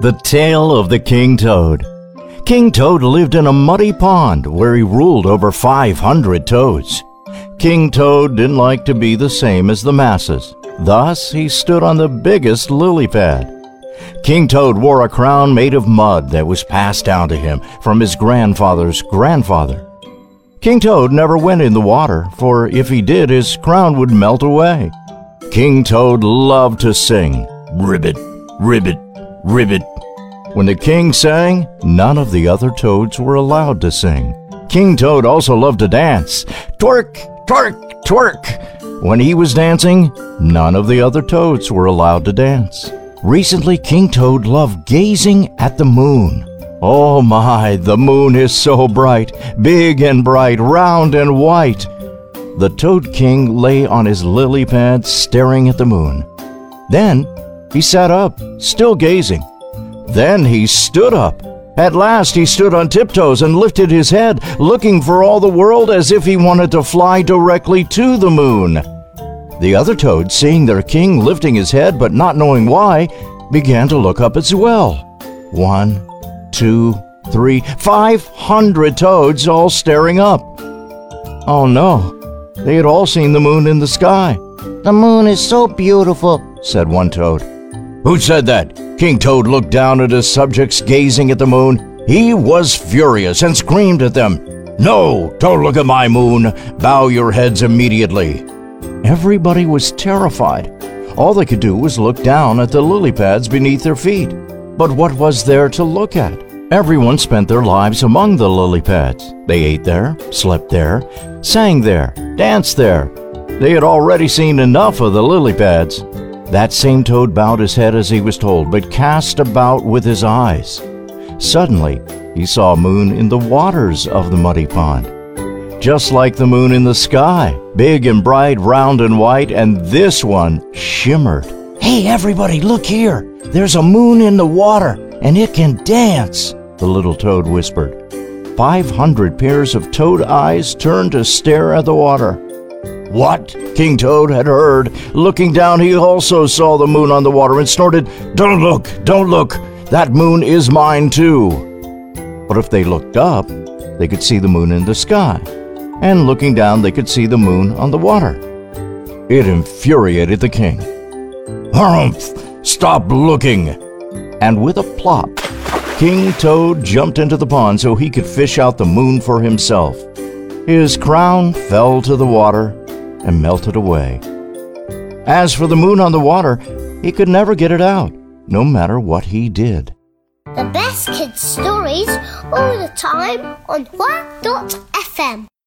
The Tale of the King Toad. King Toad lived in a muddy pond where he ruled over 500 toads. King Toad didn't like to be the same as the masses. Thus, he stood on the biggest lily pad. King Toad wore a crown made of mud that was passed down to him from his grandfather's grandfather. King Toad never went in the water, for if he did, his crown would melt away. King Toad loved to sing, Ribbit, ribbit, ribbit. When the king sang, none of the other toads were allowed to sing. King Toad also loved to dance. Twerk, twerk, twerk. When he was dancing, none of the other toads were allowed to dance. Recently, King Toad loved gazing at the moon. Oh my, the moon is so bright, big and bright, round and white. The Toad King lay on his lily pad staring at the moon. Then he sat up, still gazing. Then he stood up. At last he stood on tiptoes and lifted his head, looking for all the world as if he wanted to fly directly to the moon. The other toads, seeing their king lifting his head but not knowing why, began to look up as well. One, two, three, five hundred toads all staring up. Oh no, they had all seen the moon in the sky. The moon is so beautiful, said one toad. Who said that? King Toad looked down at his subjects gazing at the moon. He was furious and screamed at them, No, don't look at my moon. Bow your heads immediately. Everybody was terrified. All they could do was look down at the lily pads beneath their feet. But what was there to look at? Everyone spent their lives among the lily pads. They ate there, slept there, sang there, danced there. They had already seen enough of the lily pads. That same toad bowed his head as he was told, but cast about with his eyes. Suddenly, he saw a moon in the waters of the muddy pond. Just like the moon in the sky, big and bright, round and white, and this one shimmered. Hey, everybody, look here! There's a moon in the water, and it can dance, the little toad whispered. Five hundred pairs of toad eyes turned to stare at the water. What? King Toad had heard. Looking down, he also saw the moon on the water and snorted, Don't look! Don't look! That moon is mine too! But if they looked up, they could see the moon in the sky. And looking down, they could see the moon on the water. It infuriated the king. Harumph! Stop looking! And with a plop, King Toad jumped into the pond so he could fish out the moon for himself. His crown fell to the water, and melted away. As for the moon on the water, he could never get it out, no matter what he did. The best kids' stories all the time on Quack.fm.